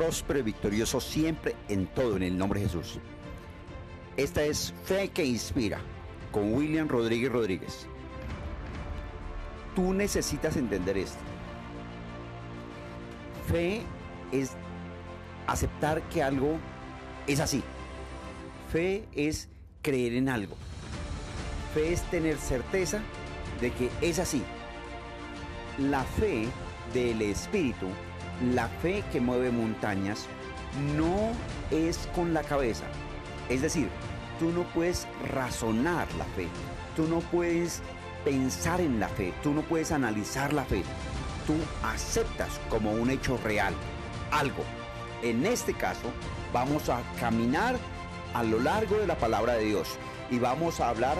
próspero y victorioso siempre en todo en el nombre de Jesús. Esta es Fe que Inspira con William Rodríguez Rodríguez. Tú necesitas entender esto. Fe es aceptar que algo es así. Fe es creer en algo. Fe es tener certeza de que es así. La fe del Espíritu, la fe que mueve montañas, no es con la cabeza. Es decir, tú no puedes razonar la fe, tú no puedes pensar en la fe, tú no puedes analizar la fe, tú aceptas como un hecho real algo. En este caso, vamos a caminar a lo largo de la palabra de Dios y vamos a hablar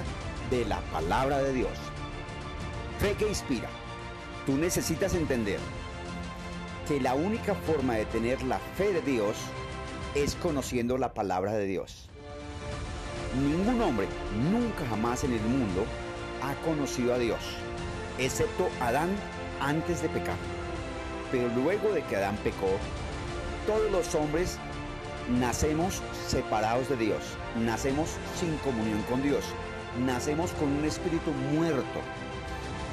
de la palabra de Dios. Fe que inspira. Tú necesitas entender que la única forma de tener la fe de Dios es conociendo la palabra de Dios. Ningún hombre nunca jamás en el mundo ha conocido a Dios, excepto Adán antes de pecar. Pero luego de que Adán pecó, todos los hombres nacemos separados de Dios, nacemos sin comunión con Dios, nacemos con un espíritu muerto.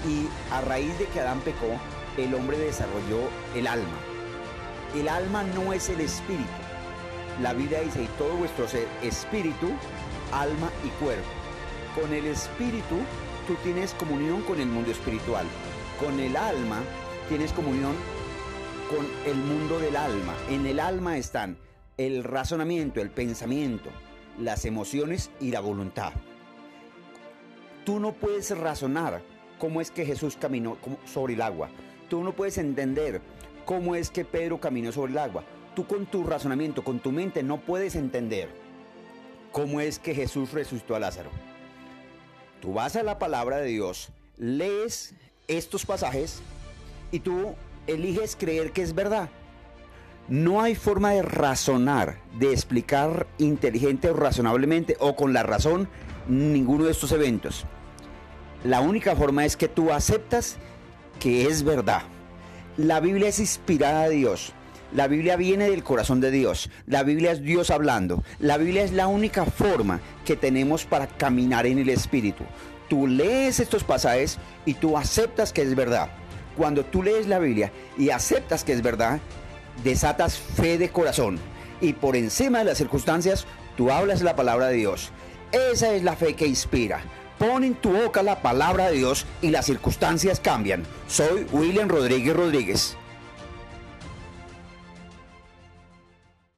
Y a raíz de que Adán pecó, el hombre desarrolló el alma. El alma no es el espíritu. La Biblia dice, y todo vuestro ser, espíritu, alma y cuerpo. Con el espíritu tú tienes comunión con el mundo espiritual. Con el alma tienes comunión con el mundo del alma. En el alma están el razonamiento, el pensamiento, las emociones y la voluntad. Tú no puedes razonar cómo es que Jesús caminó sobre el agua. Tú no puedes entender cómo es que Pedro caminó sobre el agua. Tú con tu razonamiento, con tu mente, no puedes entender cómo es que Jesús resucitó a Lázaro. Tú vas a la palabra de Dios, lees estos pasajes y tú eliges creer que es verdad. No hay forma de razonar, de explicar inteligente o razonablemente o con la razón ninguno de estos eventos. La única forma es que tú aceptas que es verdad. La Biblia es inspirada de Dios. La Biblia viene del corazón de Dios. La Biblia es Dios hablando. La Biblia es la única forma que tenemos para caminar en el Espíritu. Tú lees estos pasajes y tú aceptas que es verdad. Cuando tú lees la Biblia y aceptas que es verdad, desatas fe de corazón y por encima de las circunstancias tú hablas la palabra de Dios. Esa es la fe que inspira. Pon en tu boca la palabra de Dios y las circunstancias cambian. Soy William Rodríguez Rodríguez.